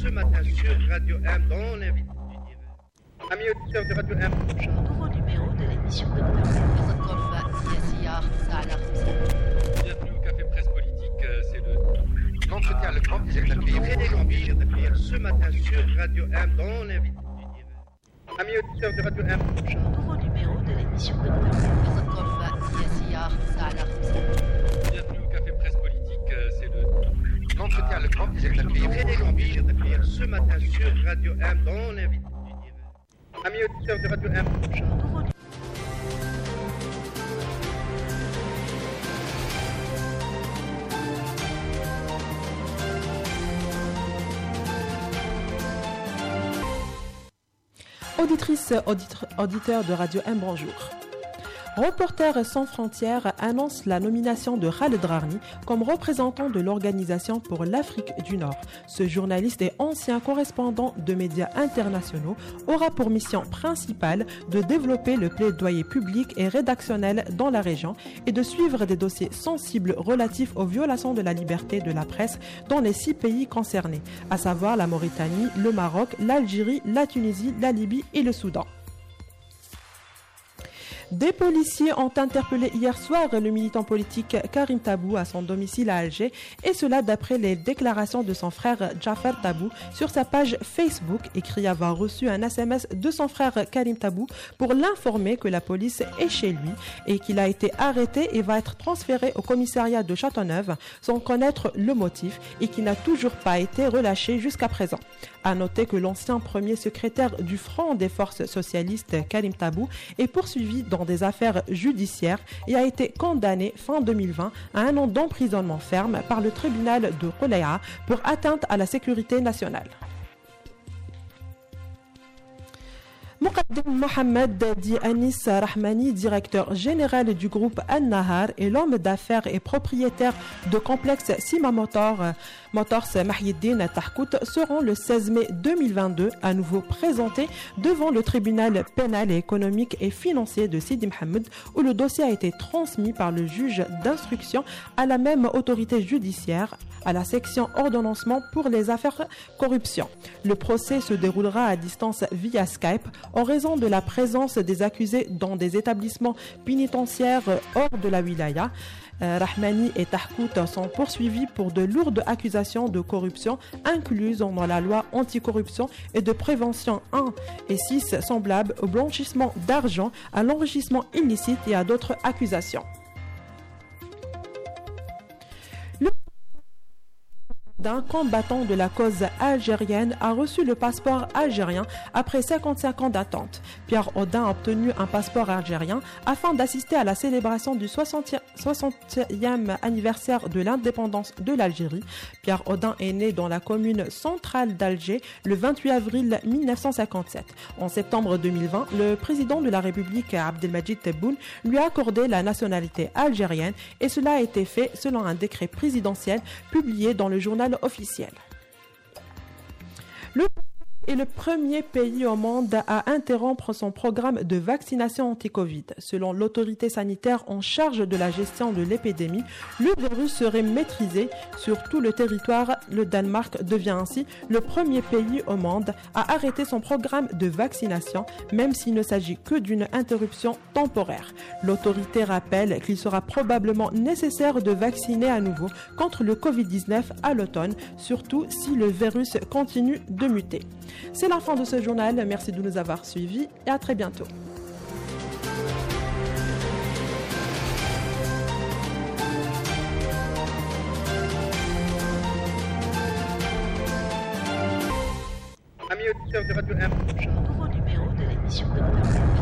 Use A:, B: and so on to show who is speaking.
A: ce matin sur Radio M dans l'invité du direct. Amis auditeurs de Radio M,
B: Nouveau numéro de l'émission de
C: Bienvenue au Café Presse Politique, euh, c'est le...
D: L'entretien le grand plaisir d'accueillir
A: plaisir d'accueillir ce matin sur Radio M dans l'invité du direct. Amis auditeurs de Radio M,
B: Nouveau numéro de l'émission de
C: Bienvenue
A: ce matin sur Radio M dans l'invité du. Amis auditeurs de Radio M,
E: Auditrices, auditre- auditeurs de Radio M, bonjour. Reporters sans frontières annonce la nomination de Khaled Rarni comme représentant de l'Organisation pour l'Afrique du Nord. Ce journaliste et ancien correspondant de médias internationaux aura pour mission principale de développer le plaidoyer public et rédactionnel dans la région et de suivre des dossiers sensibles relatifs aux violations de la liberté de la presse dans les six pays concernés, à savoir la Mauritanie, le Maroc, l'Algérie, la Tunisie, la Libye et le Soudan. Des policiers ont interpellé hier soir le militant politique Karim Tabou à son domicile à Alger, et cela d'après les déclarations de son frère Jafar Tabou sur sa page Facebook, écrit avoir reçu un SMS de son frère Karim Tabou pour l'informer que la police est chez lui et qu'il a été arrêté et va être transféré au commissariat de Châteauneuf sans connaître le motif et qui n'a toujours pas été relâché jusqu'à présent. À noter que l'ancien premier secrétaire du Front des forces socialistes, Karim Tabou, est poursuivi dans des affaires judiciaires et a été condamné fin 2020 à un an d'emprisonnement ferme par le tribunal de Roléa pour atteinte à la sécurité nationale. Moukaddim Mohamed Di Anis Rahmani, directeur général du groupe An-Nahar et l'homme d'affaires et propriétaire de complexe Sima Motor, Motors Mahyiddin Tahkout seront le 16 mai 2022 à nouveau présentés devant le tribunal pénal et économique et financier de Sidi Mohamed où le dossier a été transmis par le juge d'instruction à la même autorité judiciaire à la section ordonnancement pour les affaires corruption. Le procès se déroulera à distance via Skype en raison de la présence des accusés dans des établissements pénitentiaires hors de la wilaya. Euh, Rahmani et Tahkout sont poursuivis pour de lourdes accusations de corruption incluses dans la loi anticorruption et de prévention 1 et 6 semblables au blanchissement d'argent, à l'enrichissement illicite et à d'autres accusations. D'un combattant de la cause algérienne a reçu le passeport algérien après 55 ans d'attente. Pierre Audin a obtenu un passeport algérien afin d'assister à la célébration du 60e 60e anniversaire de l'indépendance de l'Algérie. Pierre Audin est né dans la commune centrale d'Alger le 28 avril 1957. En septembre 2020, le président de la République Abdelmajid Tebboune lui a accordé la nationalité algérienne et cela a été fait selon un décret présidentiel publié dans le journal officiel. Le est le premier pays au monde à interrompre son programme de vaccination anti-Covid. Selon l'autorité sanitaire en charge de la gestion de l'épidémie, le virus serait maîtrisé sur tout le territoire. Le Danemark devient ainsi le premier pays au monde à arrêter son programme de vaccination, même s'il ne s'agit que d'une interruption temporaire. L'autorité rappelle qu'il sera probablement nécessaire de vacciner à nouveau contre le Covid-19 à l'automne, surtout si le virus continue de muter. C'est la fin de ce journal. Merci de nous avoir suivis et à très bientôt.
A: amis auditeurs de Radio M,
B: Nouveau numéro de l'émission de